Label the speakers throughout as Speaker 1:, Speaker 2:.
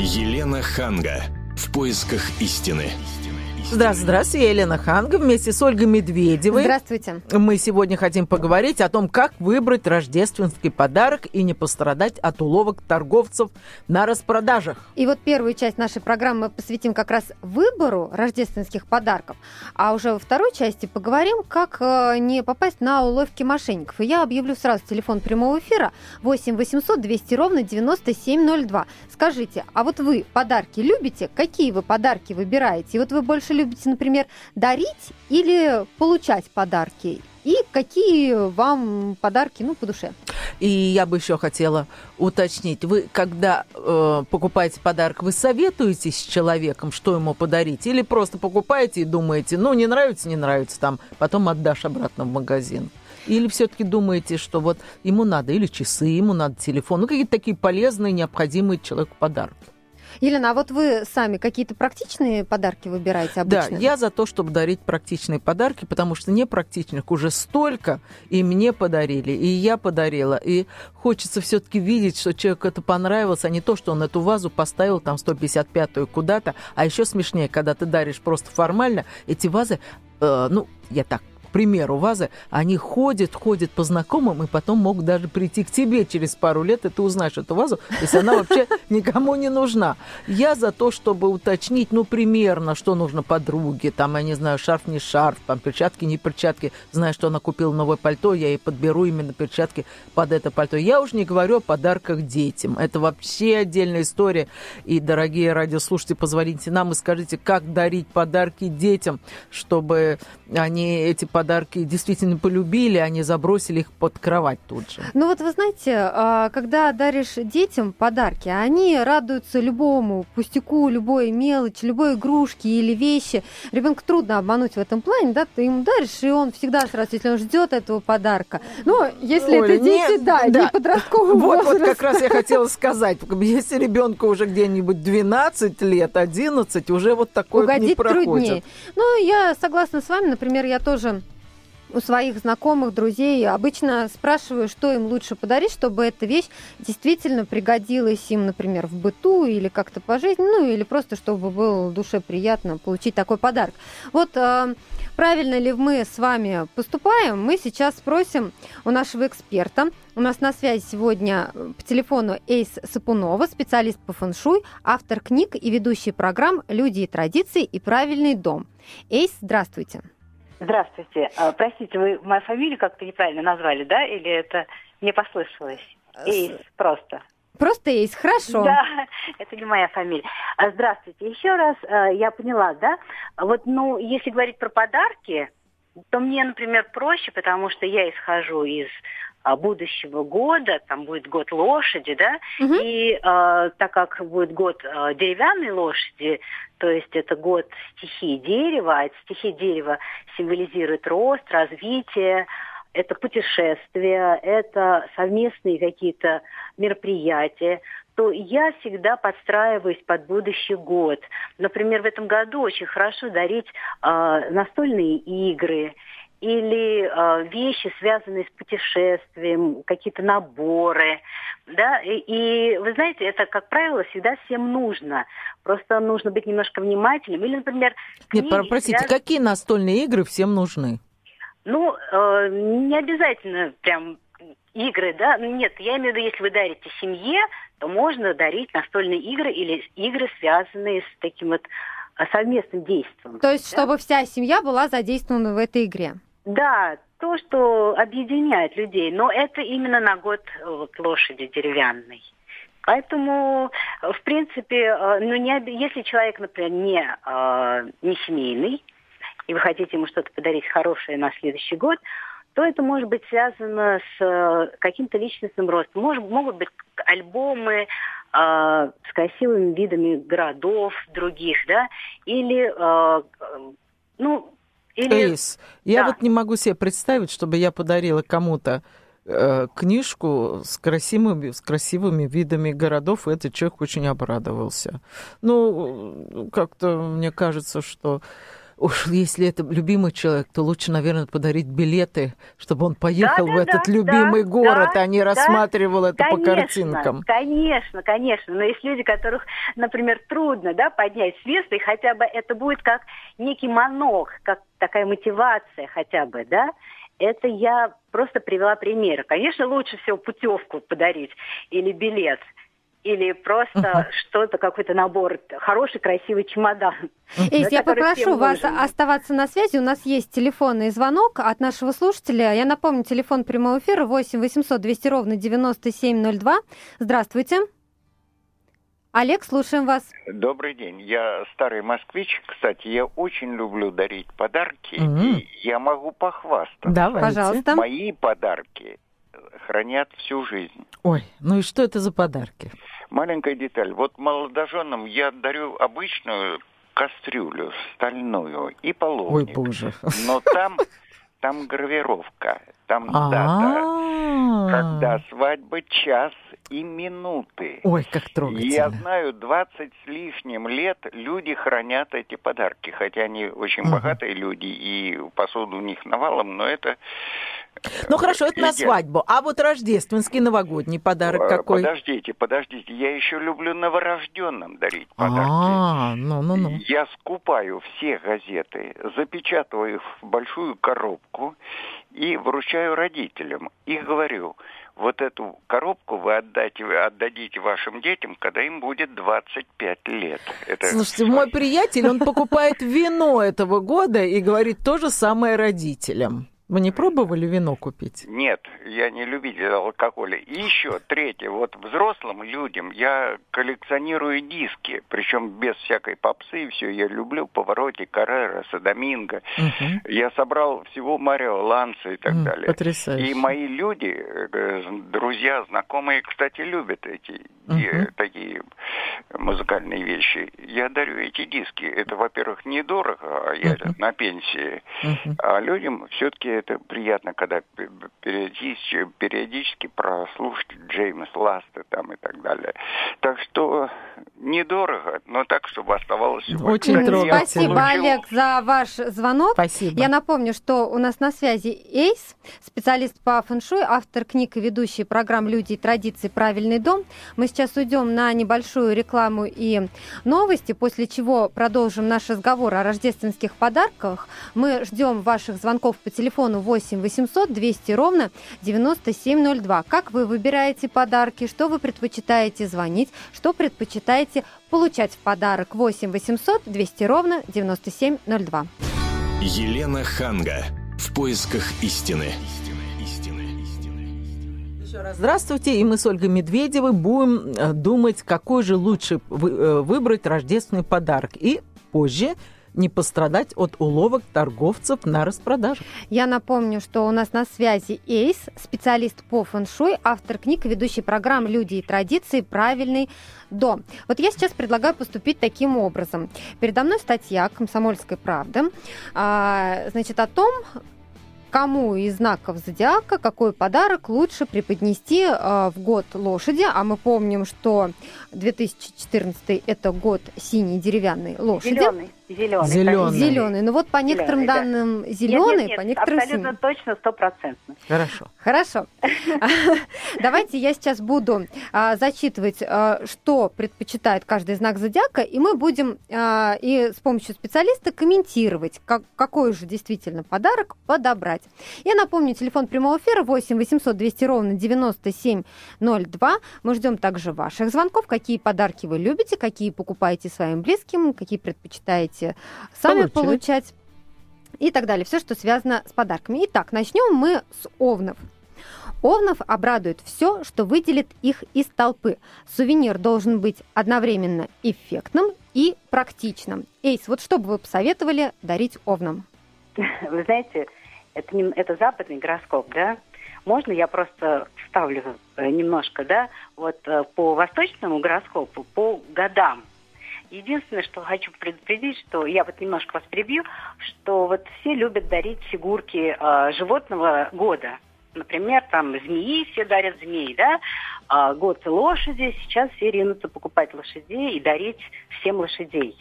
Speaker 1: Елена Ханга. В поисках истины.
Speaker 2: Здравствуйте, здравствуйте, я Елена Ханга вместе с Ольгой Медведевой.
Speaker 3: Здравствуйте.
Speaker 2: Мы сегодня хотим поговорить о том, как выбрать рождественский подарок и не пострадать от уловок торговцев на распродажах.
Speaker 3: И вот первую часть нашей программы мы посвятим как раз выбору рождественских подарков, а уже во второй части поговорим, как э, не попасть на уловки мошенников. И я объявлю сразу телефон прямого эфира 8 800 200 ровно 9702. Скажите, а вот вы подарки любите? Какие вы подарки выбираете? И вот вы больше любите, например, дарить или получать подарки? И какие вам подарки, ну, по душе?
Speaker 2: И я бы еще хотела уточнить, вы, когда э, покупаете подарок, вы советуетесь с человеком, что ему подарить, или просто покупаете и думаете, ну, не нравится, не нравится, там, потом отдашь обратно в магазин? Или все-таки думаете, что вот ему надо или часы, ему надо телефон, ну, какие-то такие полезные, необходимые человеку подарки?
Speaker 3: Елена, а вот вы сами какие-то практичные подарки выбираете обычно?
Speaker 2: Да, я за то, чтобы дарить практичные подарки, потому что непрактичных уже столько, и мне подарили, и я подарила. И хочется все-таки видеть, что человеку это понравилось, а не то, что он эту вазу поставил там 155-ю куда-то. А еще смешнее, когда ты даришь просто формально, эти вазы, э, ну, я так примеру, вазы, они ходят, ходят по знакомым, и потом могут даже прийти к тебе через пару лет, и ты узнаешь эту вазу, если она вообще никому не нужна. Я за то, чтобы уточнить, ну, примерно, что нужно подруге, там, я не знаю, шарф не шарф, там, перчатки не перчатки, знаю, что она купила новое пальто, я ей подберу именно перчатки под это пальто. Я уже не говорю о подарках детям, это вообще отдельная история, и, дорогие радиослушатели, позвоните нам и скажите, как дарить подарки детям, чтобы они эти подарки действительно полюбили, они забросили их под кровать тут же.
Speaker 3: Ну вот вы знаете, а, когда даришь детям подарки, они радуются любому пустяку, любой мелочи, любой игрушке или вещи. Ребенка трудно обмануть в этом плане, да, ты ему даришь, и он всегда сразу, если он ждет этого подарка. Ну, если Оля, это дети, не, да, да, не подростковый
Speaker 2: вот,
Speaker 3: возраст.
Speaker 2: Вот как раз я хотела сказать, если ребенку уже где-нибудь 12 лет, 11, уже вот такой
Speaker 3: Угодить
Speaker 2: не проходит.
Speaker 3: труднее. Ну, я согласна с вами, например, я тоже у своих знакомых, друзей обычно спрашиваю, что им лучше подарить, чтобы эта вещь действительно пригодилась им, например, в быту или как-то по жизни, ну или просто чтобы было душе приятно получить такой подарок. Вот э, правильно ли мы с вами поступаем, мы сейчас спросим у нашего эксперта. У нас на связи сегодня по телефону Эйс Сапунова, специалист по фэншуй, автор книг и ведущий программ «Люди и традиции» и «Правильный дом». Эйс, здравствуйте.
Speaker 4: Здравствуйте. А, простите, вы мою фамилию как-то неправильно назвали, да? Или это не послышалось? Эйс, просто.
Speaker 3: Просто Эйс, хорошо.
Speaker 4: Да, это не моя фамилия. А, здравствуйте. Еще раз, а, я поняла, да? Вот, ну, если говорить про подарки, то мне, например, проще, потому что я исхожу из будущего года, там будет год лошади, да, угу. и э, так как будет год э, деревянной лошади, то есть это год стихии дерева, а стихия дерева символизирует рост, развитие, это путешествия, это совместные какие-то мероприятия, то я всегда подстраиваюсь под будущий год. Например, в этом году очень хорошо дарить э, настольные игры или э, вещи, связанные с путешествием, какие-то наборы, да, и, и вы знаете, это, как правило, всегда всем нужно. Просто нужно быть немножко внимательным. Или, например,
Speaker 2: книги, Нет, простите, связ... какие настольные игры всем нужны?
Speaker 4: Ну, э, не обязательно прям игры, да, нет, я имею в виду, если вы дарите семье, то можно дарить настольные игры или игры, связанные с таким вот э, совместным действием.
Speaker 3: То есть, да? чтобы вся семья была задействована в этой игре?
Speaker 4: Да, то, что объединяет людей, но это именно на год вот, лошади деревянной. Поэтому, в принципе, э, ну, не, если человек, например, не, э, не семейный, и вы хотите ему что-то подарить хорошее на следующий год, то это может быть связано с э, каким-то личностным ростом. Может, могут быть альбомы э, с красивыми видами городов других, да, или, э, ну,
Speaker 2: или... Эйс, я да. вот не могу себе представить, чтобы я подарила кому-то э, книжку с красивыми, с красивыми видами городов, и этот человек очень обрадовался. Ну, как-то мне кажется, что уж если это любимый человек, то лучше, наверное, подарить билеты, чтобы он поехал
Speaker 4: Да,
Speaker 2: в
Speaker 4: да,
Speaker 2: этот
Speaker 4: да,
Speaker 2: любимый
Speaker 4: да,
Speaker 2: город,
Speaker 4: да,
Speaker 2: а не
Speaker 4: да.
Speaker 2: рассматривал это по
Speaker 4: Конечно,
Speaker 2: картинкам.
Speaker 4: Конечно, конечно. Но есть люди, которых, например, трудно да, поднять с места, и хотя бы это будет как некий монох, как такая мотивация хотя бы, да, это я просто привела примеры. Конечно, лучше всего путевку подарить или билет, или просто что-то, какой-то набор, хороший, красивый чемодан.
Speaker 3: Эйс, я попрошу вас
Speaker 4: нужен.
Speaker 3: оставаться на связи. У нас есть телефонный звонок от нашего слушателя. Я напомню, телефон прямого эфира 8 800 200 ровно 9702. Здравствуйте. Олег, слушаем вас.
Speaker 5: Добрый день. Я старый москвич. Кстати, я очень люблю дарить подарки,
Speaker 2: Мгм.
Speaker 5: и я могу похвастаться.
Speaker 2: Давайте.
Speaker 3: Пожалуйста.
Speaker 5: Мои подарки хранят всю жизнь.
Speaker 2: Ой, ну и что это за подарки?
Speaker 5: Маленькая деталь. Вот молодоженам я дарю обычную кастрюлю стальную и
Speaker 2: Ой,
Speaker 5: половник.
Speaker 2: боже.
Speaker 5: Но там, там гравировка, там дата.
Speaker 2: А.
Speaker 5: Когда свадьба час и минуты.
Speaker 2: Ой, как
Speaker 5: И Я
Speaker 2: трогательно.
Speaker 5: знаю, 20 с лишним лет люди хранят эти подарки, хотя они очень
Speaker 2: Мгм.
Speaker 5: богатые люди, и посуду у них навалом, но это...
Speaker 2: Ну хорошо, это на свадьбу. А вот рождественский новогодний подарок
Speaker 5: Э,
Speaker 2: какой?
Speaker 5: Подождите, подождите, я еще люблю новорожденным дарить подарки.
Speaker 2: А, ну-ну-ну.
Speaker 5: Я скупаю все газеты, запечатываю их в большую коробку и вручаю родителям. И говорю, вот эту коробку вы отдайте, отдадите вашим детям, когда им будет 25 лет. Это
Speaker 2: Слушайте, мой приятель, он покупает вино этого года и говорит то же самое родителям. Вы не пробовали вино купить?
Speaker 5: Нет, я не любитель алкоголя. И еще третье, вот взрослым людям я коллекционирую диски, причем без всякой попсы, все я люблю, Повороте, Каррера, Садоминго.
Speaker 2: Мгм.
Speaker 5: Я собрал всего Марио Ланса и так
Speaker 2: М,
Speaker 5: далее.
Speaker 2: Потрясающе.
Speaker 5: И мои люди, э, друзья, знакомые, кстати, любят эти
Speaker 2: Мгм.
Speaker 5: такие музыкальные вещи. Я дарю эти диски. Это, во-первых, недорого, а я
Speaker 2: Мгм.
Speaker 5: на пенсии.
Speaker 2: Мгм.
Speaker 5: А людям все-таки это приятно, когда периодически, периодически прослушать Джеймс Ласта там и так далее. Так что недорого, но так, чтобы оставалось...
Speaker 2: Очень
Speaker 5: Кстати,
Speaker 2: трогательно.
Speaker 3: Спасибо,
Speaker 5: получил-
Speaker 3: Олег, за ваш звонок.
Speaker 2: Спасибо.
Speaker 3: Я напомню, что у нас на связи Эйс, специалист по фэншуй, автор книг и ведущий программ «Люди и традиции. Правильный дом». Мы сейчас уйдем на небольшую рекламу и новости, после чего продолжим наш разговор о рождественских подарках. Мы ждем ваших звонков по телефону 8 800 200 ровно 9702. Как вы выбираете подарки, что вы предпочитаете звонить, что предпочитаете получать в подарок 8 800 200 ровно 9702.
Speaker 1: Елена Ханга. В поисках истины.
Speaker 2: Еще раз здравствуйте, и мы с Ольгой Медведевой будем э, думать, какой же лучше э, выбрать рождественный подарок. И позже не пострадать от уловок торговцев на распродажу.
Speaker 3: Я напомню, что у нас на связи Эйс, специалист по фэншуй, автор книг ведущий программ «Люди и традиции. Правильный дом». Вот я сейчас предлагаю поступить таким образом. Передо мной статья «Комсомольской правды», а, значит, о том, кому из знаков зодиака какой подарок лучше преподнести а, в год лошади. А мы помним, что 2014 это год синей деревянной лошади.
Speaker 4: Зеленый. Зеленый.
Speaker 2: Зелёный.
Speaker 3: Зеленый. Ну вот по некоторым
Speaker 4: Зелёный, да.
Speaker 3: данным
Speaker 4: Нет,
Speaker 3: зеленый,
Speaker 4: нет, нет,
Speaker 3: по некоторым
Speaker 4: абсолютно
Speaker 3: синий.
Speaker 4: точно, стопроцентно.
Speaker 2: Хорошо.
Speaker 3: Хорошо. Давайте я сейчас буду а, зачитывать, а, что предпочитает каждый знак зодиака, и мы будем а, и с помощью специалиста комментировать, как, какой же действительно подарок подобрать. Я напомню, телефон прямого эфира 8 800 200 ровно 9702. Мы ждем также ваших звонков, какие подарки вы любите, какие покупаете своим близким, какие предпочитаете сами
Speaker 2: Получать.
Speaker 3: получать и так далее. Все, что связано с подарками. Итак, начнем мы с овнов. Овнов обрадует все, что выделит их из толпы. Сувенир должен быть одновременно эффектным и практичным. Эйс, вот что бы вы посоветовали дарить овнам?
Speaker 4: Вы знаете, это, не- это западный гороскоп, да? Можно я просто вставлю э, немножко, да? Вот э, по восточному гороскопу, по годам. Единственное, что хочу предупредить, что я вот немножко вас перебью, что вот все любят дарить фигурки э, животного года. Например, там змеи все дарят змей, да? А год лошади, сейчас все ринутся покупать лошадей и дарить всем лошадей.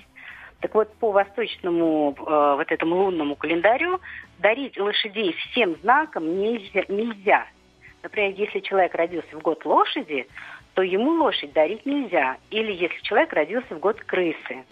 Speaker 4: Так вот, по восточному э, вот этому лунному календарю дарить лошадей всем знаком нельзя, нельзя. Например, если человек родился в год лошади, то ему лошадь дарить нельзя. Или если человек родился в год крысы.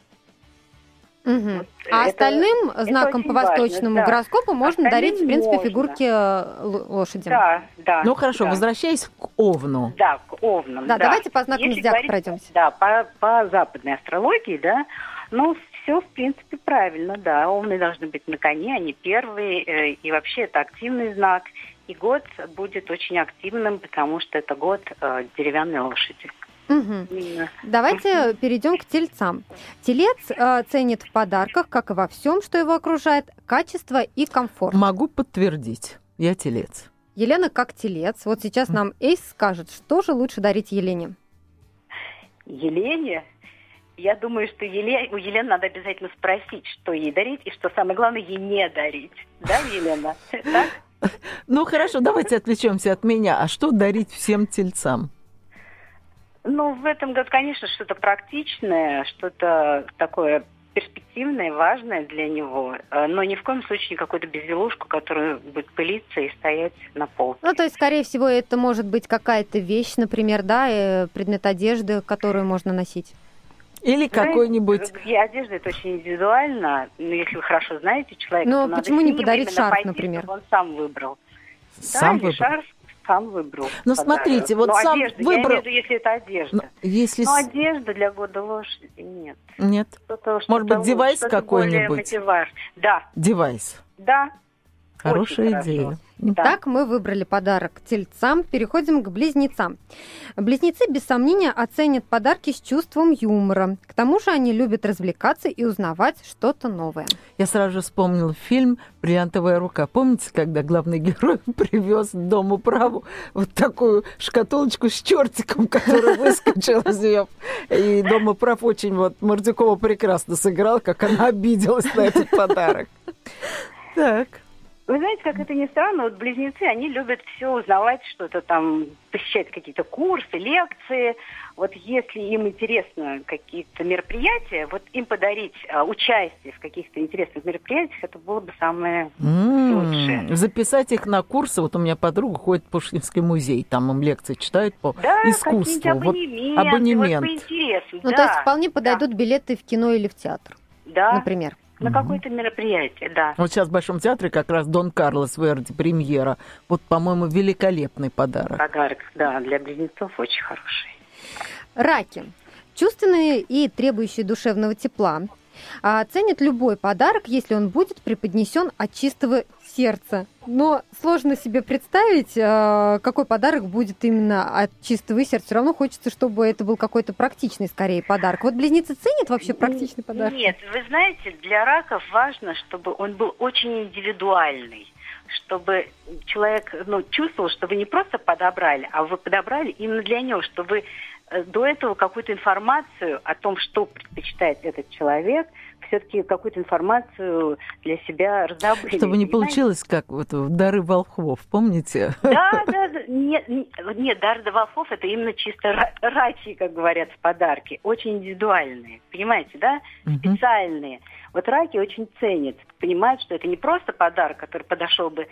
Speaker 3: Угу. Вот а это, остальным знаком по восточному важно, да. гороскопу можно остальным дарить, в принципе, можно. фигурки э, лошади.
Speaker 2: Да, да. Ну хорошо, да. возвращаясь к Овну.
Speaker 4: Да, к Овнам.
Speaker 3: Да, да. давайте по знакам зодиака пройдемся.
Speaker 4: Да, по, по западной астрологии, да, ну, все, в принципе, правильно, да. Овны должны быть на коне, они первые, э, и вообще это активный знак. И год будет очень активным, потому что это год э, деревянной лошади.
Speaker 3: Угу. Давайте перейдем к тельцам. Телец э, ценит в подарках, как и во всем, что его окружает, качество и комфорт.
Speaker 2: Могу подтвердить. Я телец.
Speaker 3: Елена как телец. Вот сейчас нам Эйс скажет, что же лучше дарить Елене.
Speaker 4: Елене? Я думаю, что Еле... у Елены надо обязательно спросить, что ей дарить, и что самое главное, ей не дарить. Да, Елена?
Speaker 2: Ну хорошо, давайте отвлечемся от меня. А что дарить всем тельцам?
Speaker 4: Ну, в этом году, конечно, что-то практичное, что-то такое перспективное, важное для него, э, но ни в коем случае не какую-то безделушку, которая будет пылиться и стоять на полке.
Speaker 3: Ну, то есть, скорее всего, это может быть какая-то вещь, например, да, э, предмет одежды, которую можно носить.
Speaker 2: Или какой-нибудь...
Speaker 4: Одежда это очень индивидуально. Но если вы хорошо знаете человека,
Speaker 3: Но то почему не подарить шарф, пойти, например?
Speaker 4: Он сам выбрал.
Speaker 2: Сам
Speaker 4: да,
Speaker 2: выбрал? шарф
Speaker 4: сам выбрал.
Speaker 2: Ну, смотрите, вот Но сам
Speaker 4: одежда,
Speaker 2: выбрал... Я
Speaker 4: имею в виду, если это одежда. Но,
Speaker 2: если...
Speaker 4: Но одежда для года лошади нет.
Speaker 2: Нет? Что-то, что Может быть, девайс какой-нибудь?
Speaker 4: Да.
Speaker 2: Девайс?
Speaker 4: Да.
Speaker 2: Хорошая идея.
Speaker 3: Итак, мы выбрали подарок тельцам. Переходим к близнецам. Близнецы, без сомнения, оценят подарки с чувством юмора. К тому же они любят развлекаться и узнавать что-то новое.
Speaker 2: Я сразу же вспомнила фильм «Бриллиантовая рука». Помните, когда главный герой привез дому праву вот такую шкатулочку с чертиком, который выскочил из нее. И дома прав очень вот Мордюкова прекрасно сыграл, как она обиделась на этот подарок. Так.
Speaker 4: Вы знаете, как это ни странно, вот близнецы, они любят все узнавать, что-то там, посещать какие-то курсы, лекции. Вот если им интересно какие-то мероприятия, вот им подарить а, участие в каких-то интересных мероприятиях, это было бы самое mm-hmm. лучшее.
Speaker 2: Записать их на курсы. Вот у меня подруга ходит в Пушкинский музей, там им лекции читают по да, искусству.
Speaker 4: Абонемент, вот абонемент. Вот по
Speaker 3: ну, да, то есть вполне подойдут да. билеты в кино или в театр, да. например.
Speaker 4: На какое-то мероприятие, да.
Speaker 2: Вот сейчас в Большом театре как раз Дон Карлос Верди премьера. Вот, по-моему, великолепный подарок.
Speaker 4: Подарок, да, для близнецов очень хороший.
Speaker 3: Раки. Чувственные и требующие душевного тепла. А ценят любой подарок, если он будет преподнесен от чистого сердца. Но сложно себе представить, э, какой подарок будет именно от чистого сердца. Все равно хочется, чтобы это был какой-то практичный, скорее, подарок. Вот близнецы ценят вообще практичный подарок?
Speaker 4: Нет, вы знаете, для раков важно, чтобы он был очень индивидуальный чтобы человек ну, чувствовал, что вы не просто подобрали, а вы подобрали именно для него, чтобы вы до этого какую-то информацию о том, что предпочитает этот человек – все-таки какую-то информацию для себя раздобыли.
Speaker 2: Чтобы не получилось, как вот дары волхвов, помните?
Speaker 4: Да, да, да. Нет, нет, дары волхвов это именно чисто рачи, как говорят в подарке. Очень индивидуальные, понимаете, да? Специальные. Вот раки очень ценят, понимают, что это не просто подарок, который подошел бы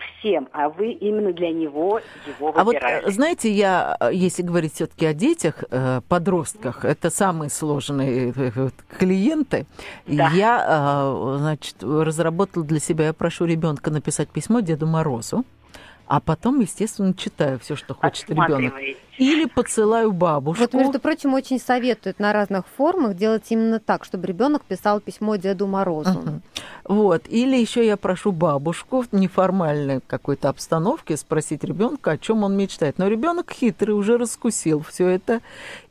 Speaker 4: всем, а вы именно для него его выбираете.
Speaker 2: А вот, знаете, я, если говорить все-таки о детях, э, подростках, это самые сложные э, клиенты. Да. Я, значит, разработала для себя, я прошу ребенка написать письмо Деду Морозу а потом, естественно, читаю все, что хочет ребенок. Или посылаю бабушку.
Speaker 3: Вот, между прочим, очень советуют на разных формах делать именно так, чтобы ребенок писал письмо Деду Морозу. Uh-huh.
Speaker 2: Вот. Или еще я прошу бабушку в неформальной какой-то обстановке спросить ребенка, о чем он мечтает. Но ребенок хитрый, уже раскусил все это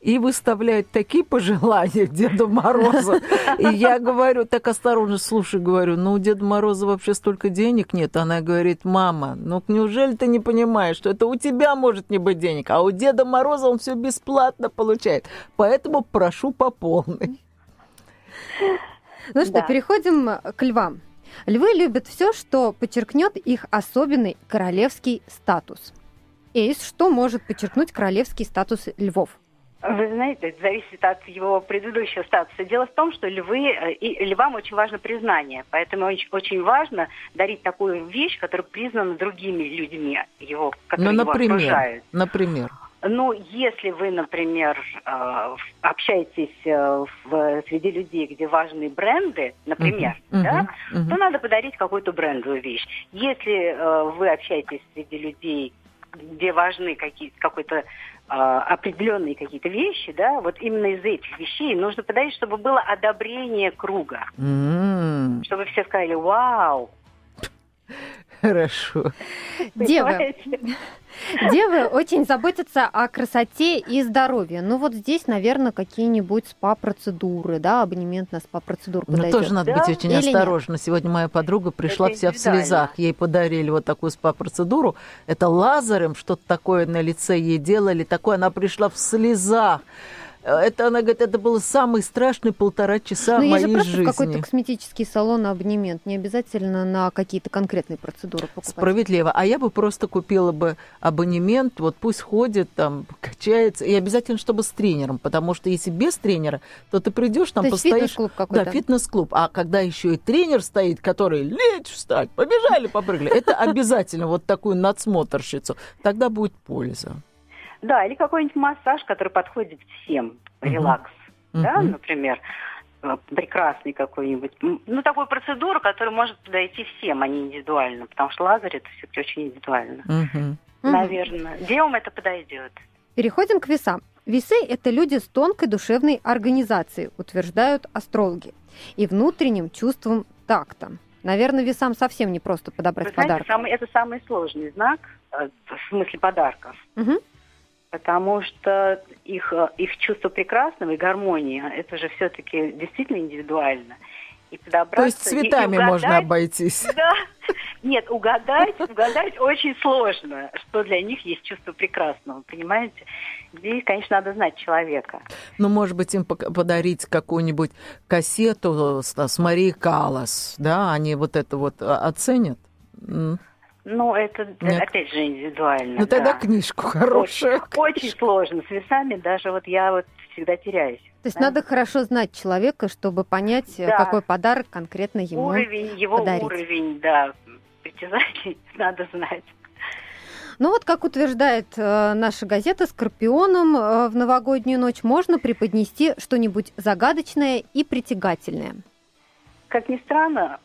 Speaker 2: и выставляет такие пожелания Деду Морозу. И я говорю, так осторожно, слушай, говорю, ну у Деда Мороза вообще столько денег нет. Она говорит, мама, ну неужели ты не понимаешь, что это у тебя может не быть денег, а у Деда Мороза он все бесплатно получает. Поэтому прошу по полной.
Speaker 3: Ну что, да. переходим к львам. Львы любят все, что подчеркнет их особенный королевский статус. Эйс, что может подчеркнуть королевский статус львов?
Speaker 4: Вы знаете, это зависит от его предыдущего статуса. Дело в том, что львы, э, и львам очень важно признание. Поэтому очень, очень важно дарить такую вещь, которая признана другими людьми, его, которые
Speaker 2: ну,
Speaker 4: его
Speaker 2: например,
Speaker 4: окружают.
Speaker 2: Например.
Speaker 4: Ну, если вы, например, э, общаетесь э, в, среди людей, где важны бренды, например,
Speaker 2: Мгм,
Speaker 4: да,
Speaker 2: мгм,
Speaker 4: то надо подарить какую-то брендовую вещь. Если э, вы общаетесь среди людей, где важны какие какой-то определенные какие-то вещи, да, вот именно из этих вещей нужно подарить, чтобы было одобрение круга,
Speaker 2: М,
Speaker 4: чтобы все сказали «Вау!»
Speaker 2: Хорошо.
Speaker 3: Девы, девы очень заботятся о красоте и здоровье. Ну вот здесь, наверное, какие-нибудь спа-процедуры, да, абонемент на спа-процедуру подойдет.
Speaker 2: тоже надо
Speaker 4: Да?
Speaker 2: быть очень
Speaker 3: Или нет?
Speaker 2: осторожна. Сегодня моя подруга пришла
Speaker 4: Это
Speaker 2: вся в слезах. Ей подарили вот такую спа-процедуру. Это лазером что-то такое на лице ей делали. Такое она пришла в слезах. Это, она говорит, это было самый страшный полтора часа
Speaker 3: Ну, есть
Speaker 2: моей
Speaker 3: же просто в какой-то
Speaker 2: жизни.
Speaker 3: косметический салон абонемент, не обязательно на какие-то конкретные процедуры покупать.
Speaker 2: Справедливо. А я бы просто купила бы абонемент, вот пусть ходит там, качается, и обязательно, чтобы с тренером, потому что если без тренера, то ты придешь там
Speaker 3: То
Speaker 2: постоишь.
Speaker 3: фитнес-клуб какой-то.
Speaker 2: Да, фитнес-клуб. А когда еще и тренер стоит, который лечь, встать, побежали, попрыгали, это обязательно вот такую надсмотрщицу. Тогда будет польза.
Speaker 4: Да, или какой-нибудь массаж, который подходит всем,
Speaker 2: Мгм.
Speaker 4: релакс, да,
Speaker 2: Мгм.
Speaker 4: например, э, прекрасный какой-нибудь, ну, такую процедуру, которая может подойти всем, а не индивидуально, потому что лазер это все-таки очень индивидуально.
Speaker 2: Мгм.
Speaker 4: наверное. Девам это подойдет.
Speaker 3: Переходим к весам. Весы – это люди с тонкой душевной организацией, утверждают астрологи, и внутренним чувством такта. Наверное, весам совсем не просто подобрать
Speaker 4: Вы знаете,
Speaker 3: подарок.
Speaker 4: самый- это самый сложный знак, э, в смысле подарков,
Speaker 3: Мгм.
Speaker 4: Потому что их, их чувство прекрасного и гармонии, это же все-таки действительно индивидуально. И подобраться,
Speaker 2: То есть
Speaker 4: и- и
Speaker 2: цветами можно
Speaker 4: угадать-
Speaker 2: обойтись.
Speaker 4: Да. Нет, угадать, угадать очень сложно, что для них есть чувство прекрасного, понимаете? Здесь, конечно, надо знать человека.
Speaker 2: Ну, может быть, им подарить какую-нибудь кассету с, с Марией Калас, да, они вот это вот а, оценят.
Speaker 4: Ну, это,
Speaker 2: Нет.
Speaker 4: опять же, индивидуально.
Speaker 2: Ну, тогда
Speaker 4: да.
Speaker 2: книжку хорошую.
Speaker 4: Очень, очень сложно. С весами даже вот я вот всегда теряюсь.
Speaker 3: То есть
Speaker 4: Да.
Speaker 3: надо хорошо знать человека, чтобы понять, э,
Speaker 4: Да.
Speaker 3: какой подарок конкретно ему.
Speaker 4: Уровень, его
Speaker 3: подарить.
Speaker 4: уровень, да, притязаний надо знать.
Speaker 3: Ну вот, как утверждает э, наша газета, Скорпионам э, в новогоднюю ночь можно преподнести что-нибудь загадочное и притягательное.
Speaker 4: Как ни странно,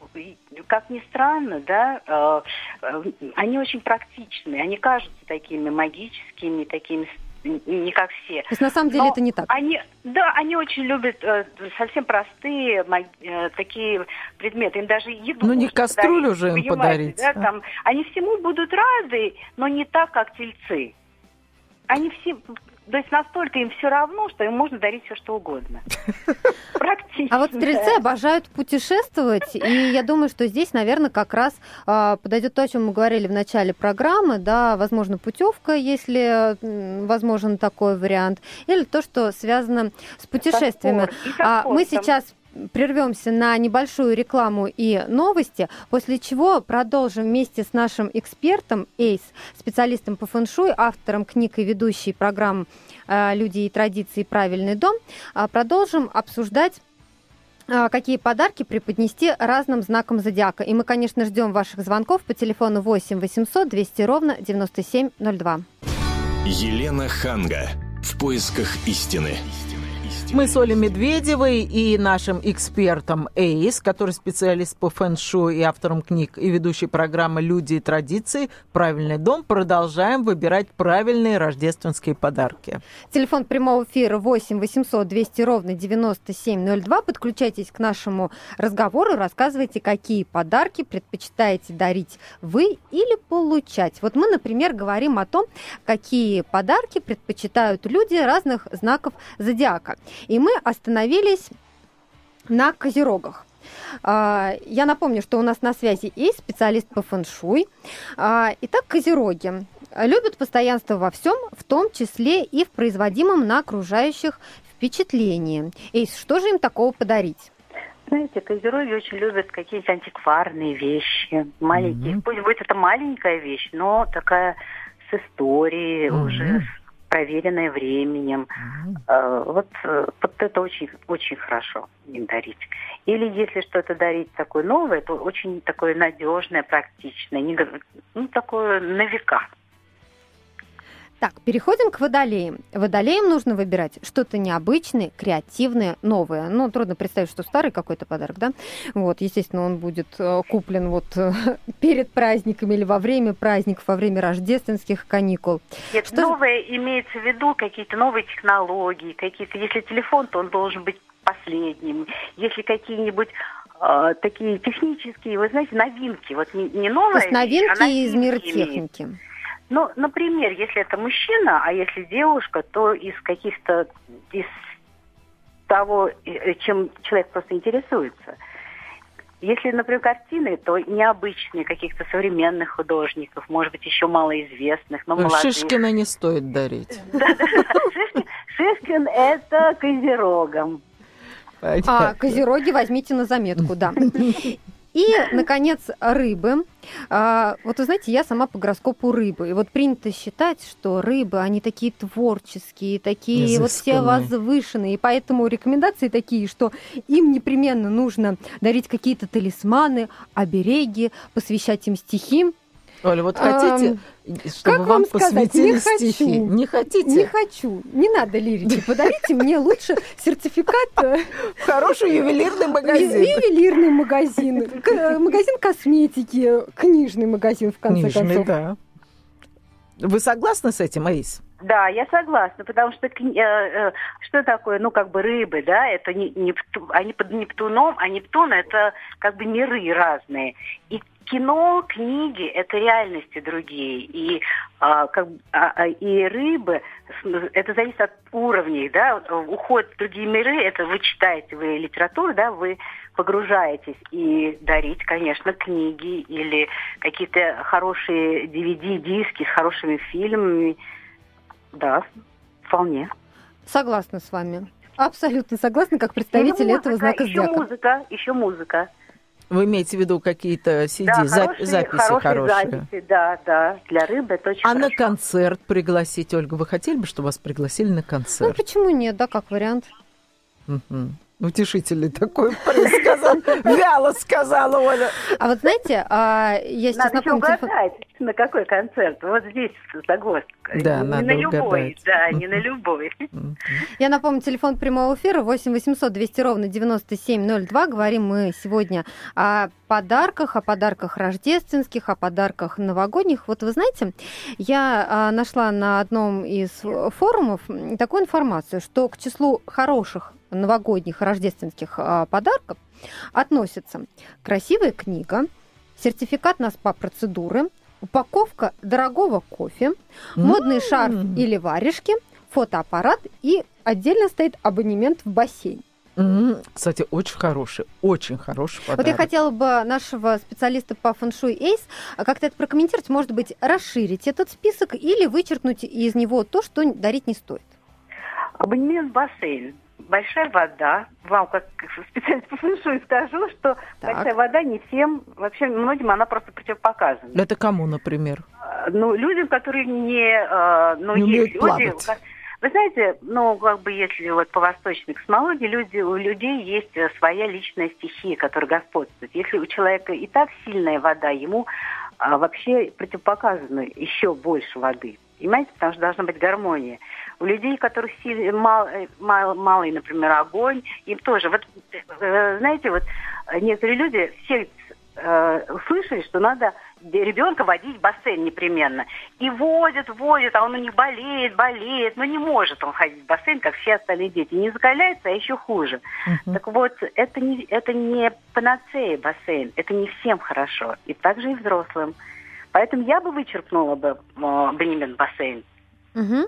Speaker 4: как ни странно, да, э, э, они очень практичные, они кажутся такими магическими, такими не как все.
Speaker 3: То есть на самом деле
Speaker 4: Но
Speaker 3: это не так.
Speaker 4: Они, да, они очень любят э, совсем простые маг- э, такие предметы. Им даже еду.
Speaker 2: Ну, не кастрюлю же им подарить,
Speaker 4: Да,
Speaker 2: а?
Speaker 4: там, они всему будут рады, но не так, как тельцы. Они все, то есть настолько им все равно, что им можно дарить все что угодно. Практично.
Speaker 3: А вот стрельцы обожают путешествовать, и я думаю, что здесь, наверное, как раз а, подойдет то, о чем мы говорили в начале программы, да, возможно, путевка, если возможен такой вариант, или то, что связано с путешествиями. А, мы сейчас прервемся на небольшую рекламу и новости, после чего продолжим вместе с нашим экспертом Эйс, специалистом по фэншуй, автором книг и ведущей программ э, «Люди и традиции. Правильный дом», а, продолжим обсуждать а, какие подарки преподнести разным знакам зодиака. И мы, конечно, ждем ваших звонков по телефону 8 800 200 ровно 9702.
Speaker 1: Елена Ханга. В поисках истины.
Speaker 2: Мы с Олей Медведевой и нашим экспертом Эйс, который специалист по фэн-шуй и автором книг и ведущей программы «Люди и традиции. Правильный дом» продолжаем выбирать правильные рождественские подарки.
Speaker 3: Телефон прямого эфира 8 800 200 ровно 9702. Подключайтесь к нашему разговору, рассказывайте, какие подарки предпочитаете дарить вы или получать. Вот мы, например, говорим о том, какие подарки предпочитают люди разных знаков зодиака. И мы остановились на козерогах. А, Я напомню, что у нас на связи есть специалист по фэншуй. А, Итак, козероги любят постоянство во всем, в том числе и в производимом на окружающих впечатлении. Эйс, что же им такого подарить?
Speaker 4: Знаете, козероги очень любят какие-то проверенное временем. Э, Вот, э, вот это очень, очень хорошо им дарить. Или если что-то дарить такое новое, то очень такое надежное, практичное, не ну, такое на века.
Speaker 3: Так, переходим к водолеям. Водолеям нужно выбирать что-то необычное, креативное, новое. Ну, трудно представить, что старый какой-то подарок, да? Вот, естественно, он будет э, куплен вот э, перед праздниками или во время праздников, во время рождественских каникул.
Speaker 4: Нет,
Speaker 3: Что
Speaker 4: новое имеется в виду какие-то новые технологии, какие-то. Если телефон, то он должен быть последним. Если какие-нибудь э, такие технические, вы знаете, новинки, вот не, не
Speaker 3: То
Speaker 4: новые,
Speaker 3: есть новинки из мира техники.
Speaker 4: Ну, например, если это мужчина, а если девушка, то из каких-то из того, э, чем человек просто интересуется. Если, например, картины, то необычные каких-то современных художников, может быть, еще малоизвестных, но молодых.
Speaker 2: Шишкина не стоит дарить.
Speaker 4: Шишкин, это козерогом.
Speaker 3: А, козероги возьмите на заметку, да. И, наконец, рыбы. А, вот вы знаете, я сама по гороскопу рыбы. И вот принято считать, что рыбы, они такие творческие, такие вот все
Speaker 2: Изысканные.
Speaker 3: возвышенные. И поэтому рекомендации такие, что им непременно нужно дарить какие-то талисманы, обереги, посвящать им стихи.
Speaker 2: Оля, вот хотите, чтобы
Speaker 3: как
Speaker 2: вам
Speaker 3: сказать?
Speaker 2: посвятили
Speaker 3: Не хочу.
Speaker 2: стихи? Не хотите?
Speaker 3: Не хочу, не надо лирики. Подарите мне лучше сертификат э,
Speaker 2: Хороший ювелирный магазин.
Speaker 3: Ювелирный магазин, к- магазин косметики, книжный магазин, в конце
Speaker 2: Книжный,
Speaker 3: концов.
Speaker 2: да. Вы согласны с этим, Аис?
Speaker 4: Да, я согласна, потому что э, э, что такое, ну, как бы рыбы, да, это не, Непту- они под Нептуном, а Нептун это как бы миры разные. И кино, книги это реальности другие. И, а, как, а, а, и рыбы, это зависит от уровней, да, уходят в другие миры, это вы читаете, вы литературу, да, вы погружаетесь и дарить, конечно, книги или какие-то хорошие DVD-диски с хорошими фильмами. Да, вполне.
Speaker 3: Согласна с вами. Абсолютно согласна, как представитель
Speaker 4: Или
Speaker 3: этого знака
Speaker 4: еще
Speaker 3: зодиака.
Speaker 4: музыка, еще музыка.
Speaker 2: Вы имеете в виду какие-то CD,
Speaker 4: да,
Speaker 2: зап-
Speaker 4: хорошие,
Speaker 2: записи
Speaker 4: хорошие
Speaker 2: хорошие?
Speaker 4: записи, да, да. Для рыбы это очень
Speaker 2: А на
Speaker 4: хорошо.
Speaker 2: концерт пригласить, Ольга, вы хотели бы, чтобы вас пригласили на
Speaker 3: Ну,
Speaker 2: концерт?
Speaker 3: почему нет, да, как вариант.
Speaker 2: Мгм. Утешительный такой сказал. Вяло сказала Оля.
Speaker 3: А вот знаете, а, я сейчас
Speaker 4: Надо
Speaker 3: напомню телефон.
Speaker 4: угадать, на какой концерт. Вот здесь загвоздка.
Speaker 2: Да,
Speaker 4: не
Speaker 2: надо
Speaker 4: на любой,
Speaker 2: угадать.
Speaker 4: да, не на любой.
Speaker 3: Я напомню, телефон прямого эфира 8 800 200 ровно 9702. Говорим мы сегодня о подарках, о подарках рождественских, о подарках новогодних. Вот вы знаете, я а, нашла на одном из форумов такую информацию, что к числу хороших новогодних рождественских а, подарков относятся красивая книга, сертификат на СПА-процедуры, упаковка дорогого кофе, модный
Speaker 2: М.
Speaker 3: шарф или варежки, фотоаппарат и отдельно стоит абонемент в бассейн.
Speaker 2: Кстати, очень хороший, очень хороший подарок.
Speaker 3: Вот я хотела бы нашего специалиста по фэншуй Эйс как-то это прокомментировать, может быть, расширить этот список или вычеркнуть из него то, что дарить не стоит.
Speaker 4: Абонемент в бассейн. Большая вода. Вам, как специалист по фэншуй, скажу, что
Speaker 3: Так.
Speaker 4: большая вода не всем, вообще многим она просто противопоказана.
Speaker 2: Это кому, например?
Speaker 4: А, Ну, людям, которые не... э, ну,
Speaker 2: Не умеют
Speaker 4: есть люди...
Speaker 2: плавать.
Speaker 4: Вы знаете, ну, как бы если вот по восточной космологии, люди, у людей есть э, своя личная стихия, которая господствует. Если у человека и так сильная вода, ему а, вообще противопоказано еще больше воды. Понимаете? Потому что должна быть гармония. У людей, у которых сильный, мал, э, мал- малый, например, огонь, им тоже. Вот, э, знаете, вот э, некоторые люди все э, слышали, что надо ребенка водить в бассейн непременно. И водят, водят, а он у них болеет, болеет, но не может он ходить в бассейн, как все остальные дети. Не закаляется, а еще хуже.
Speaker 2: Мгм.
Speaker 4: Так вот, это не, это не панацея бассейн, это не всем хорошо, и также и взрослым. Поэтому я бы вычеркнула бы э, абонемент бассейн.
Speaker 3: Мгм.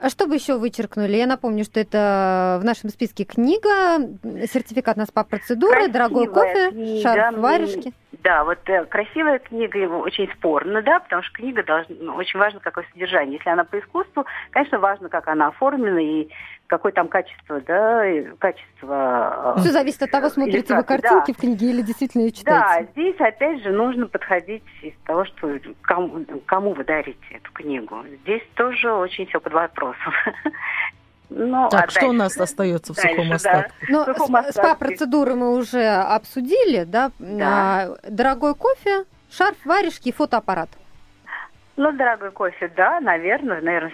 Speaker 3: А что бы еще вычеркнули? Я напомню, что это в нашем списке книга, сертификат на СПА-процедуры, дорогой кофе,
Speaker 4: книга,
Speaker 3: шарф, варежки.
Speaker 4: Да, вот э, красивая книга его очень спорна, да, потому что книга должна, ну, очень важно какое содержание. Если она по искусству, конечно, важно, как она оформлена и какое там качество, да, качество.
Speaker 3: Все зависит от того, смотрите вы картинки да. в книге или действительно ее читаете.
Speaker 4: Да, здесь опять же нужно подходить из того, что кому, кому вы дарите эту книгу. Здесь тоже очень все под вопросом.
Speaker 2: Ну, так, а что дальше, у нас остается в дальше, сухом остатке?
Speaker 3: Да. Ну, СПА-процедуры мы уже обсудили, да? да. Дорогой кофе, шарф, варежки и фотоаппарат.
Speaker 4: Ну, дорогой кофе, да, наверное, наверное,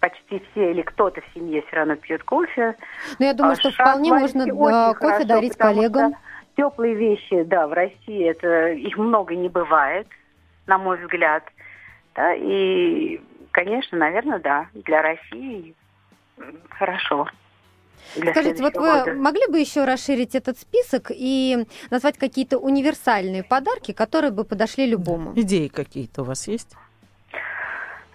Speaker 4: почти все или кто-то в семье все равно пьет кофе.
Speaker 3: Ну, я думаю, а что вполне можно кофе хорошо, дарить коллегам.
Speaker 4: Теплые вещи, да, в России это их много не бывает, на мой взгляд. Да, и, конечно, наверное, да, для России хорошо.
Speaker 3: Скажите, вот вы года. могли бы еще расширить этот список и назвать какие-то универсальные подарки, которые бы подошли любому?
Speaker 2: Идеи какие-то у вас есть?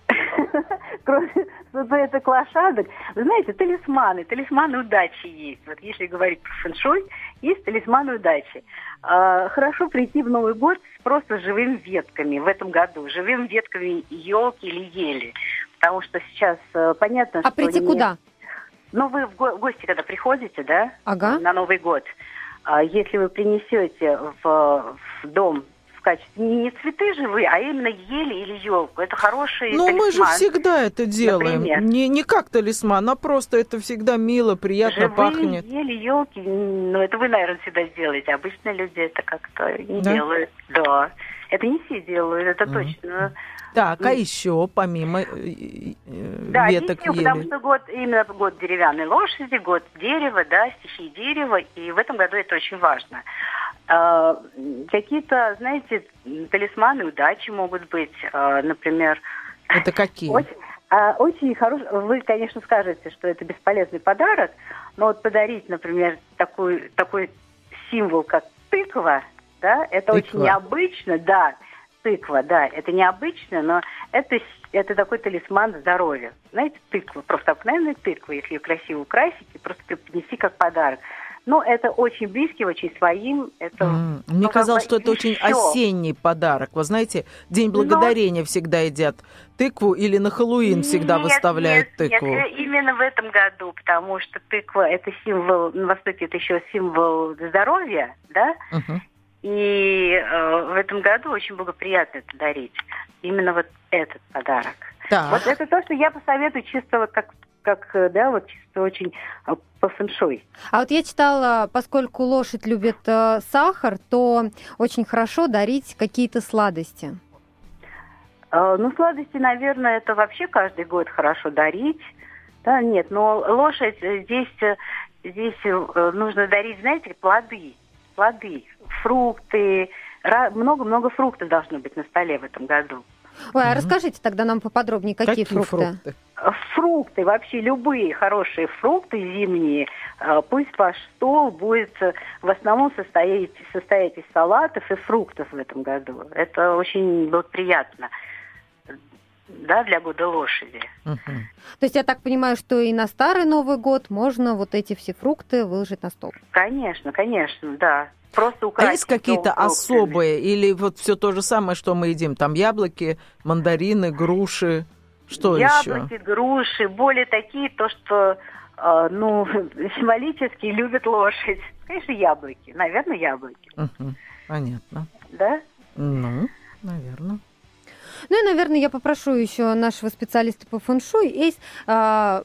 Speaker 4: Кроме это клашадок. Вы знаете, талисманы, талисманы удачи есть. Вот если говорить про фэншуй, есть талисманы удачи. А, хорошо прийти в Новый год с просто живыми ветками в этом году, живыми ветками елки или ели потому что сейчас э, понятно,
Speaker 3: а что... А прийти не... куда?
Speaker 4: Ну, вы в, го- в гости, когда приходите, да,
Speaker 3: ага.
Speaker 4: на Новый год, а если вы принесете в, в дом в качестве не цветы живые, а именно ели или елку. Это хороший
Speaker 2: Ну, мы же всегда это делаем. Не, не как талисман, а просто это всегда мило, приятно
Speaker 4: Живые
Speaker 2: пахнет.
Speaker 4: ели, елки, ну, это вы, наверное, всегда сделаете. Обычные люди это как-то не да? делают. Да. Это не все делают, это mm-hmm. точно.
Speaker 2: Так, а еще помимо э, э,
Speaker 4: да,
Speaker 2: веток
Speaker 4: ели? потому что год, именно год деревянной лошади, год дерева, да, стихии дерева, и в этом году это очень важно. А, какие-то, знаете, талисманы удачи могут быть, а, например...
Speaker 2: Это какие?
Speaker 4: Очень, а, очень хороший. Вы, конечно, скажете, что это бесполезный подарок, но вот подарить, например, такой, такой символ, как тыква, да, это тыква. очень необычно, да, тыква, да, это необычно, но это, это такой талисман здоровья. Знаете, тыква, просто обыкновенная тыква, если ее красиво украсить и просто преподнести как подарок. Но это очень близкий, очень своим. Это,
Speaker 2: mm. Мне казалось, что это очень осенний подарок. Вы знаете, День Благодарения Но... всегда едят тыкву или на Хэллоуин всегда нет, выставляют нет, тыкву?
Speaker 4: Нет, именно в этом году, потому что тыква – это символ, на Востоке это еще символ здоровья, да? Uh-huh. И э, в этом году очень благоприятно это дарить. Именно вот этот подарок. Так. Вот это то, что я посоветую чисто вот как как, да, вот чисто очень э, по фэншуй.
Speaker 3: А вот я читала, поскольку лошадь любит э, сахар, то очень хорошо дарить какие-то сладости.
Speaker 4: Э, ну, сладости, наверное, это вообще каждый год хорошо дарить. Да, нет, но лошадь э, здесь, э, здесь нужно дарить, знаете, плоды плоды, фрукты. Много-много фруктов должно быть на столе в этом году.
Speaker 3: Ой, а расскажите тогда нам поподробнее, какие, какие фрукты? фрукты?
Speaker 4: Фрукты, вообще любые хорошие фрукты зимние. А, пусть ваш стол будет э, в основном состоять, состоять из салатов и фруктов в этом году. Это очень благоприятно да, для года лошади.
Speaker 3: Угу. То есть я так понимаю, что и на старый Новый год можно вот эти все фрукты выложить на стол?
Speaker 4: Конечно, конечно, да.
Speaker 2: Просто украсить. А есть какие-то особые или вот все то же самое, что мы едим? Там яблоки, мандарины, груши, что
Speaker 4: яблоки,
Speaker 2: еще?
Speaker 4: Яблоки, груши, более такие, то, что э, ну, символически любят лошадь. Конечно, яблоки. Наверное, яблоки.
Speaker 2: Угу, понятно.
Speaker 4: Да?
Speaker 2: Ну, наверное.
Speaker 3: Ну и, наверное, я попрошу еще нашего специалиста по фэншуй Эйс а,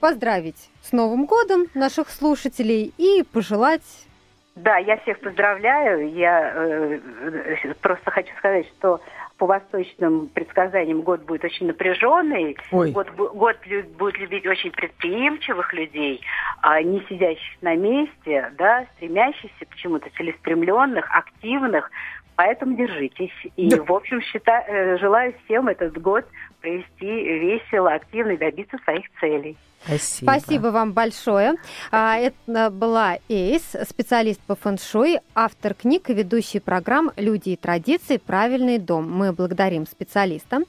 Speaker 3: поздравить с Новым годом наших слушателей и пожелать
Speaker 4: да, я всех поздравляю. Я э, просто хочу сказать, что по восточным предсказаниям год будет очень напряженный. Ой. Год, год будет любить очень предприимчивых людей, а не сидящих на месте, да, стремящихся к чему-то, целеспрямленных, активных. Поэтому держитесь. И, да. в общем, считаю, э, желаю всем этот год провести весело, активно и добиться своих целей.
Speaker 2: Спасибо.
Speaker 3: Спасибо вам большое. А, Это была Эйс, специалист по фэн-шуй, автор книг и ведущий программ «Люди и традиции. Правильный дом». Мы благодарим специалиста.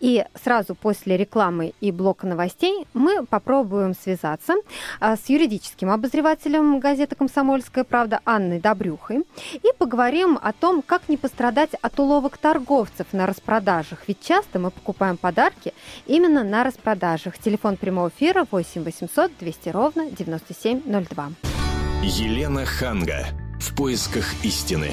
Speaker 3: И сразу после рекламы и блока новостей мы попробуем связаться а, с юридическим обозревателем газеты «Комсомольская правда» Анной Добрюхой и поговорим о том, как не пострадать от уловок торговцев на распродажах. Ведь часто мы покупаем подарки именно на распродажах. Телефон прямого эфира 8 800 200 ровно 9702.
Speaker 1: Елена Ханга. В поисках истины.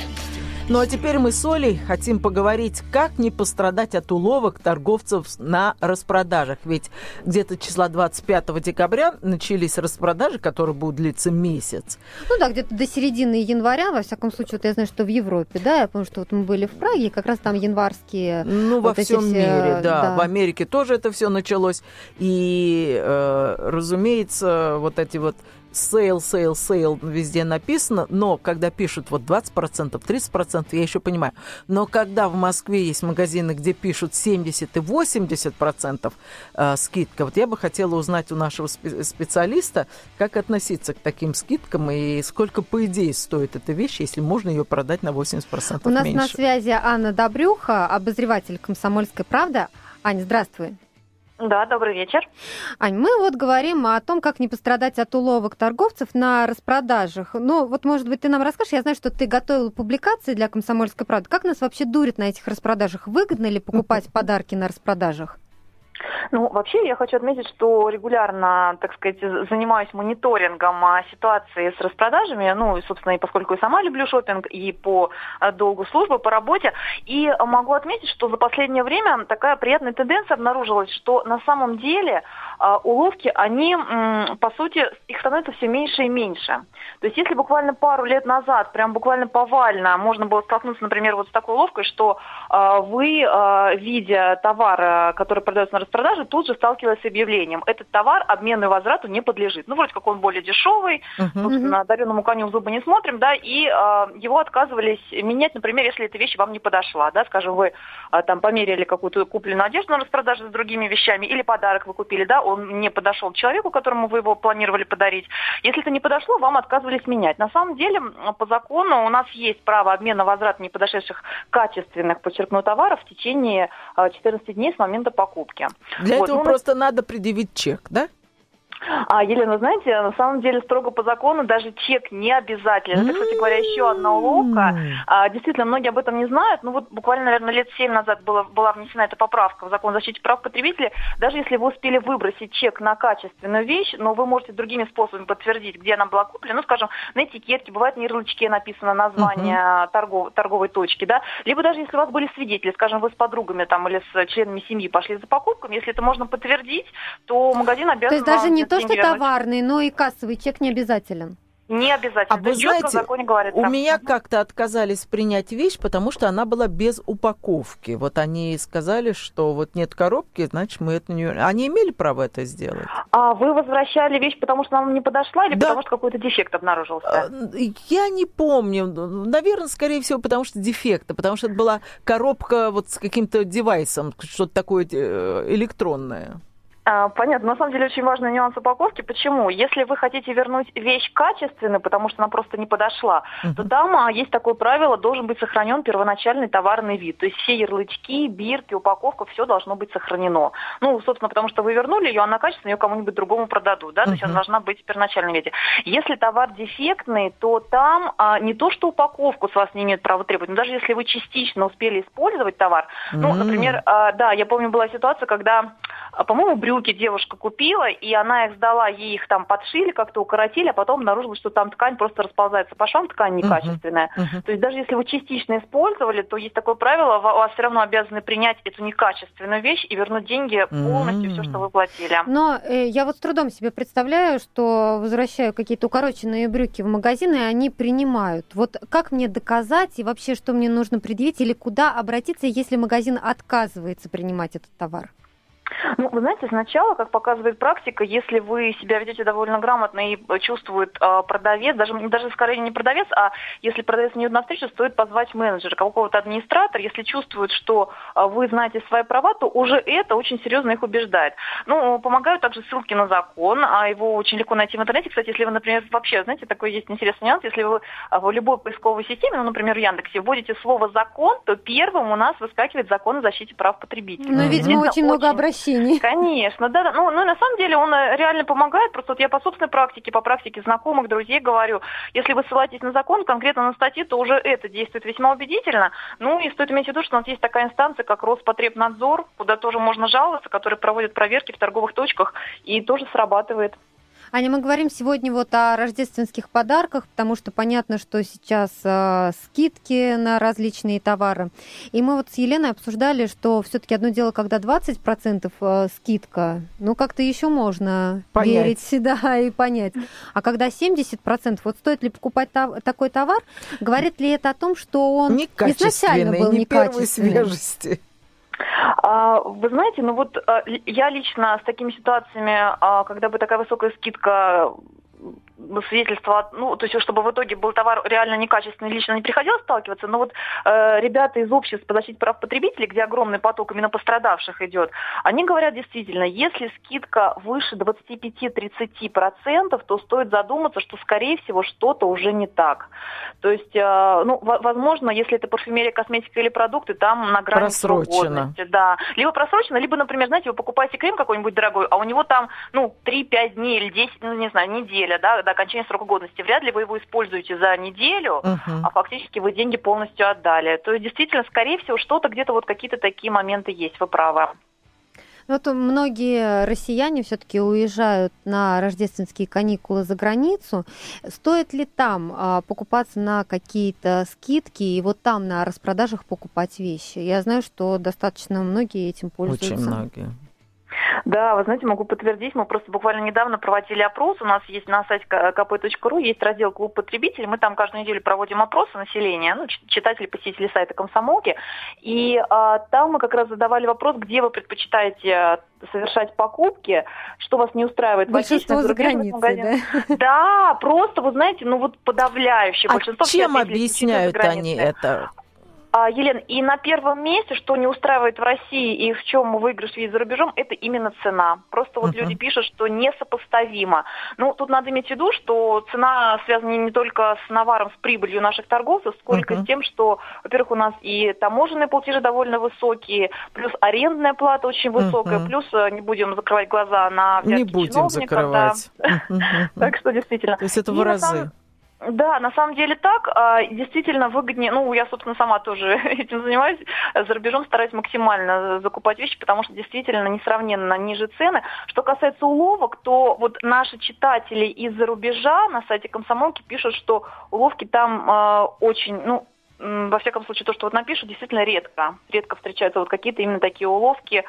Speaker 2: Ну а теперь мы с Олей хотим поговорить, как не пострадать от уловок торговцев на распродажах. Ведь где-то числа 25 декабря начались распродажи, которые будут длиться месяц.
Speaker 3: Ну да, где-то до середины января, во всяком случае, вот я знаю, что в Европе, да, я помню, что вот мы были в Праге, как раз там январские...
Speaker 2: Ну, во
Speaker 3: вот эти
Speaker 2: всем
Speaker 3: все,
Speaker 2: мире, да.
Speaker 3: да.
Speaker 2: В Америке тоже это все началось. И, э, разумеется, вот эти вот sale, sale, sale везде написано, но когда пишут вот 20%, 30%, я еще понимаю. Но когда в Москве есть магазины, где пишут 70 и 80% э, скидка, вот я бы хотела узнать у нашего спе- специалиста, как относиться к таким скидкам и сколько, по идее, стоит эта вещь, если можно ее продать на 80%
Speaker 3: У нас
Speaker 2: меньше.
Speaker 3: на связи Анна Добрюха, обозреватель «Комсомольской правды». Аня, здравствуй.
Speaker 6: Да, добрый вечер.
Speaker 3: Ань, мы вот говорим о том, как не пострадать от уловок торговцев на распродажах. Ну, вот, может быть, ты нам расскажешь, я знаю, что ты готовила публикации для «Комсомольской правды». Как нас вообще дурит на этих распродажах? Выгодно ли покупать подарки на распродажах?
Speaker 6: Ну, вообще, я хочу отметить, что регулярно, так сказать, занимаюсь мониторингом а, ситуации с распродажами. Ну, и, собственно, и поскольку я сама люблю шопинг и по а, долгу службы, по работе. И могу отметить, что за последнее время такая приятная тенденция обнаружилась, что на самом деле а, уловки, они, по сути, их становится все меньше и меньше. То есть, если буквально пару лет назад, прям буквально повально, можно было столкнуться, например, вот с такой уловкой, что а, вы, а, видя товар, а, который продается на распродаже, тут же сталкивались с объявлением. Этот товар обмену и возврату не подлежит. Ну, вроде как он более дешевый, собственно, дареному коню в зубы не смотрим, да, и а, его отказывались менять, например, если эта вещь вам не подошла, да, скажем, вы а, там померили какую-то купленную одежду на распродаже с другими вещами, или подарок вы купили, да, он не подошел человеку, которому вы его планировали подарить. Если это не подошло, вам отказывались менять. На самом деле, по закону у нас есть право обмена возврата неподошедших качественных, подчеркну, товаров в течение а, 14 дней с момента покупки.
Speaker 2: Для
Speaker 6: Вот,
Speaker 2: этого
Speaker 6: ну,
Speaker 2: просто надо предъявить чек, да?
Speaker 6: А, Елена, знаете, на самом деле строго по закону даже чек не обязателен. Это, кстати говоря, еще одна уловка. А, действительно, многие об этом не знают. Ну вот буквально, наверное, лет семь назад была, была внесена эта поправка в закон о защите прав потребителей. Даже если вы успели выбросить чек на качественную вещь, но вы можете другими способами подтвердить, где она была куплена. Ну, скажем, на этикетке, бывает на ярлычке написано название торгов- торговой точки, да. Либо даже если у вас были свидетели, скажем, вы с подругами там или с членами семьи пошли за покупками, если это можно подтвердить, то магазин обязан
Speaker 3: То есть даже
Speaker 6: вам
Speaker 3: не то, что товарный, но и кассовый чек не обязателен.
Speaker 6: Не обязательно.
Speaker 2: А вы знаете,
Speaker 6: говорится.
Speaker 2: у меня как-то отказались принять вещь, потому что она была без упаковки. Вот они сказали, что вот нет коробки, значит, мы это не... Они имели право это сделать?
Speaker 6: А вы возвращали вещь, потому что она не подошла, или
Speaker 2: Да.
Speaker 6: потому что какой-то дефект обнаружился?
Speaker 2: А, Я не помню. Наверное, скорее всего, потому что дефекта, потому что это была коробка вот с каким-то девайсом, что-то такое э, электронное.
Speaker 6: А, Понятно. На самом деле очень важный нюанс упаковки. Почему? Если вы хотите вернуть вещь качественную, потому что она просто не подошла, то там а, есть такое правило, должен быть сохранен первоначальный товарный вид. То есть все ярлычки, бирки, упаковка, все должно быть сохранено. Ну, собственно, потому что вы вернули ее, она качественная, ее кому-нибудь другому продадут, да, то есть она должна быть в первоначальном виде. Если товар дефектный, то там а, не то, что упаковку с вас не имеют права требовать, но даже если вы частично успели использовать товар, ну,
Speaker 2: М.
Speaker 6: например, а, да, я помню, была ситуация, когда, а, по-моему, брюки девушка купила, и она их сдала, ей их там подшили, как-то укоротили, а потом обнаружила, что там ткань просто расползается по швам, ткань некачественная.
Speaker 2: Мгм.
Speaker 6: То есть даже если вы частично использовали, то есть такое правило, ва- вас все равно обязаны принять эту некачественную вещь и вернуть деньги полностью, все,
Speaker 2: М.
Speaker 6: что вы платили.
Speaker 3: Но э, я вот с трудом себе представляю, что возвращаю какие-то укороченные брюки в магазин, и они принимают. Вот как мне доказать и вообще, что мне нужно предъявить или куда обратиться, если магазин отказывается принимать этот товар?
Speaker 6: Ну, вы знаете, сначала, как показывает практика, если вы себя ведете довольно грамотно и чувствует э, продавец, даже, даже скорее не продавец, а если продавец не идет на встречу, стоит позвать менеджера, какого-то администратора. Если чувствует, что э, вы знаете свои права, то уже это очень серьезно их убеждает. Ну, помогают также ссылки на закон, а его очень легко найти в интернете. Кстати, если вы, например, вообще, знаете, такой есть интересный нюанс, если вы в любой поисковой системе, ну, например, в Яндексе, вводите слово «закон», то первым у нас выскакивает закон о защите прав потребителей.
Speaker 3: Ну, видимо, очень много обращений общении.
Speaker 6: Конечно, да, да. Ну, ну, на самом деле он э, реально помогает. Просто вот я по собственной практике, по практике знакомых, друзей говорю, если вы ссылаетесь на закон, конкретно на статьи, то уже это действует весьма убедительно. Ну и стоит иметь в виду, что у нас есть такая инстанция, как Роспотребнадзор, куда тоже можно жаловаться, который проводит проверки в торговых точках и тоже срабатывает.
Speaker 3: Аня, мы говорим сегодня вот о рождественских подарках, потому что понятно, что сейчас э, скидки на различные товары. И мы вот с Еленой обсуждали, что все-таки одно дело, когда 20% э, скидка, ну как-то еще можно понять. верить, да, и понять. А когда 70%, вот стоит ли покупать тав- такой товар, говорит ли это о том, что он изначально был
Speaker 2: не
Speaker 3: некачественный?
Speaker 2: свежести?
Speaker 6: А, вы знаете, ну вот а, я лично с такими ситуациями, а, когда бы такая высокая скидка свидетельство, ну, то есть, чтобы в итоге был товар реально некачественный, лично не приходилось сталкиваться, но вот э, ребята из общества по защите прав потребителей, где огромный поток именно пострадавших идет, они говорят действительно, если скидка выше 25-30%, то стоит задуматься, что, скорее всего, что-то уже не так. То есть, э, ну, возможно, если это парфюмерия, косметика или продукты, там на грани
Speaker 2: Просрочено.
Speaker 6: Да. Либо просрочено, либо, например, знаете, вы покупаете крем какой-нибудь дорогой, а у него там, ну, 3-5 дней или 10, ну, не знаю, неделя, да, до окончания срока годности. Вряд ли вы его используете за неделю, uh-huh. а фактически вы деньги полностью отдали. То есть, действительно, скорее всего, что-то где-то вот какие-то такие моменты есть, вы правы.
Speaker 3: Вот многие россияне все-таки уезжают на рождественские каникулы за границу. Стоит ли там а, покупаться на какие-то скидки и вот там на распродажах покупать вещи? Я знаю, что достаточно многие этим пользуются.
Speaker 2: Очень многие.
Speaker 6: Да, вы знаете, могу подтвердить, мы просто буквально недавно проводили опрос, у нас есть на сайте kp.ru, есть раздел «Клуб потребителей», мы там каждую неделю проводим опросы населения, ну, читатели, посетители сайта комсомолки, и а, там мы как раз задавали вопрос, где вы предпочитаете совершать покупки, что вас не устраивает
Speaker 3: большинство за границей,
Speaker 6: да? Да, просто, вы знаете, ну вот подавляющее
Speaker 2: а
Speaker 6: большинство.
Speaker 2: чем объясняют они это?
Speaker 6: А, Елена, и на первом месте, что не устраивает в России и в чем выигрыш есть за рубежом, это именно цена. Просто вот uh-huh. люди пишут, что несопоставимо. Ну, тут надо иметь в виду, что цена связана не только с наваром, с прибылью наших торговцев, сколько uh-huh. с тем, что, во-первых, у нас и таможенные платежи довольно высокие, плюс арендная плата очень высокая, uh-huh. плюс э, не будем закрывать глаза на
Speaker 2: Не будем закрывать.
Speaker 6: Так что действительно.
Speaker 2: То есть это в разы.
Speaker 6: Да, на самом деле так. А, действительно выгоднее, ну, я, собственно, сама тоже этим занимаюсь, за рубежом стараюсь максимально закупать вещи, потому что действительно несравненно ниже цены. Что касается уловок, то вот наши читатели из-за рубежа на сайте комсомолки пишут, что уловки там э, очень, ну, во всяком случае, то, что вот напишут, действительно редко. Редко встречаются вот какие-то именно такие уловки, э,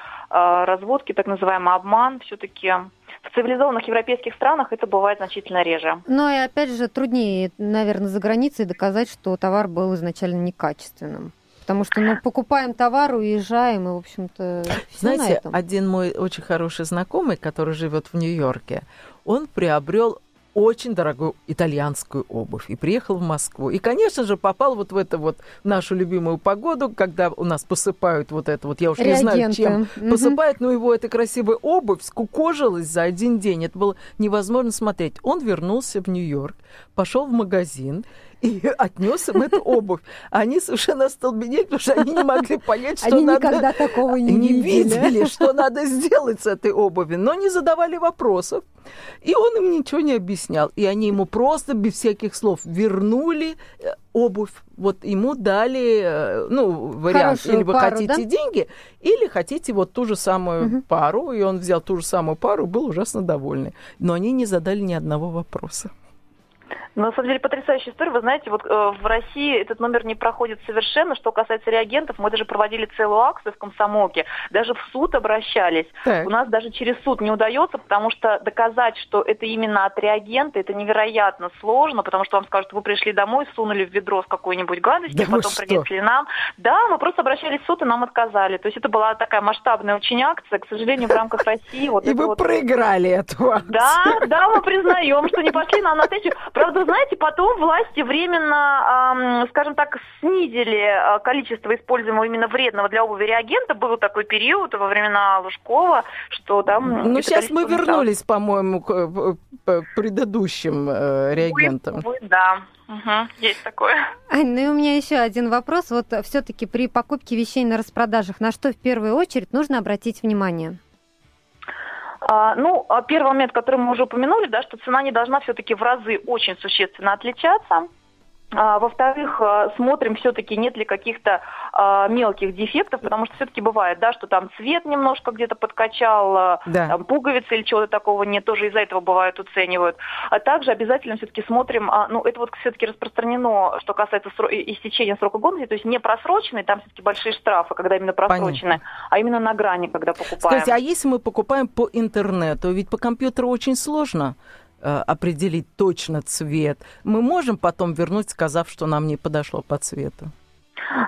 Speaker 6: разводки, так называемый обман. Все-таки в цивилизованных европейских странах это бывает значительно реже.
Speaker 3: Но и опять же труднее, наверное, за границей доказать, что товар был изначально некачественным. Потому что ну, покупаем товар, уезжаем, и, в общем-то,
Speaker 2: Знаете, один мой очень хороший знакомый, который живет в Нью-Йорке, он приобрел очень дорогую итальянскую обувь и приехал в Москву. И, конечно же, попал вот в эту вот нашу любимую погоду, когда у нас посыпают вот это вот, я уж не знаю, чем угу. посыпают, но его эта красивая обувь скукожилась за один день. Это было невозможно смотреть. Он вернулся в Нью-Йорк, пошел в магазин, и отнес им эту обувь. Они совершенно остолбенели, потому что они не могли понять, что
Speaker 3: они
Speaker 2: надо...
Speaker 3: никогда такого не,
Speaker 2: не
Speaker 3: видели.
Speaker 2: видели, что надо сделать с этой обувью, но не задавали вопросов. И он им ничего не объяснял. И они ему просто без всяких слов вернули э, обувь. Вот ему дали, э, ну, вариант,
Speaker 3: Хорошую
Speaker 2: или вы
Speaker 3: пару,
Speaker 2: хотите
Speaker 3: да?
Speaker 2: деньги, или хотите вот ту же самую угу. пару. И он взял ту же самую пару, был ужасно довольный. Но они не задали ни одного вопроса.
Speaker 6: На самом деле потрясающая история. Вы знаете, вот э, в России этот номер не проходит совершенно. Что касается реагентов, мы даже проводили целую акцию в комсомолке, даже в суд обращались. Так. У нас даже через суд не удается, потому что доказать, что это именно от реагента, это невероятно сложно, потому что вам скажут, вы пришли домой, сунули в ведро с какой-нибудь гадостью, да потом принесли нам. Да, мы просто обращались в суд и нам отказали. То есть это была такая масштабная очень акция, к сожалению, в рамках России. Вот
Speaker 2: и вы
Speaker 6: вот...
Speaker 2: проиграли эту акцию.
Speaker 6: Да, да, мы признаем, что не пошли нам на встречу. Правда, знаете, потом власти временно, скажем так, снизили а, количество используемого именно вредного для обуви реагента. Был такой период во времена Лужкова, что там...
Speaker 2: Ну, сейчас мы вернулись, по-моему, к предыдущим э, реагентам.
Speaker 6: Увы, да. Угу, есть такое.
Speaker 3: Ань, ну и у меня еще один вопрос. Вот все-таки при покупке вещей на распродажах на что в первую очередь нужно обратить внимание?
Speaker 6: А, ну, а первый момент, который мы уже упомянули, да, что цена не должна все-таки в разы очень существенно отличаться. А, во-вторых, а, смотрим все-таки, нет ли каких-то а, мелких дефектов, потому что все-таки бывает, да, что там цвет немножко где-то подкачал, а, да. там пуговицы или чего-то такого нет, тоже из-за этого бывает оценивают. А также обязательно все-таки смотрим, а, ну, это вот все-таки распространено, что касается сро- истечения срока годности, то есть не просроченный, там все-таки большие штрафы, когда именно просроченные, а именно на грани, когда покупаем.
Speaker 2: Скажите, а если мы покупаем по интернету, ведь по компьютеру очень сложно определить точно цвет, мы можем потом вернуть, сказав, что нам не подошло по цвету?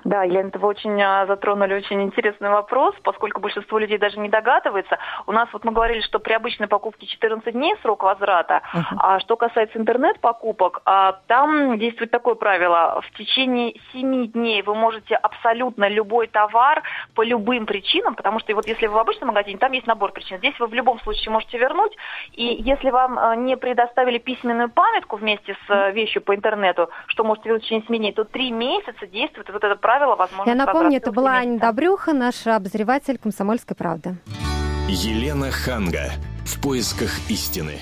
Speaker 6: Да, Елена, вы очень а, затронули очень интересный вопрос, поскольку большинство людей даже не догадывается. У нас вот мы говорили, что при обычной покупке 14 дней срок возврата, uh-huh. а что касается интернет-покупок, а, там действует такое правило. В течение 7 дней вы можете абсолютно любой товар по любым причинам, потому что вот если вы в обычном магазине, там есть набор причин. Здесь вы в любом случае можете вернуть, и если вам а, не предоставили письменную памятку вместе с вещью по интернету, что можете вернуть в течение 7 дней, то 3 месяца действует вот это правило, возможно,
Speaker 3: Я напомню, это была Аня Добрюха, наш обозреватель «Комсомольской правды».
Speaker 1: Елена Ханга. В поисках истины.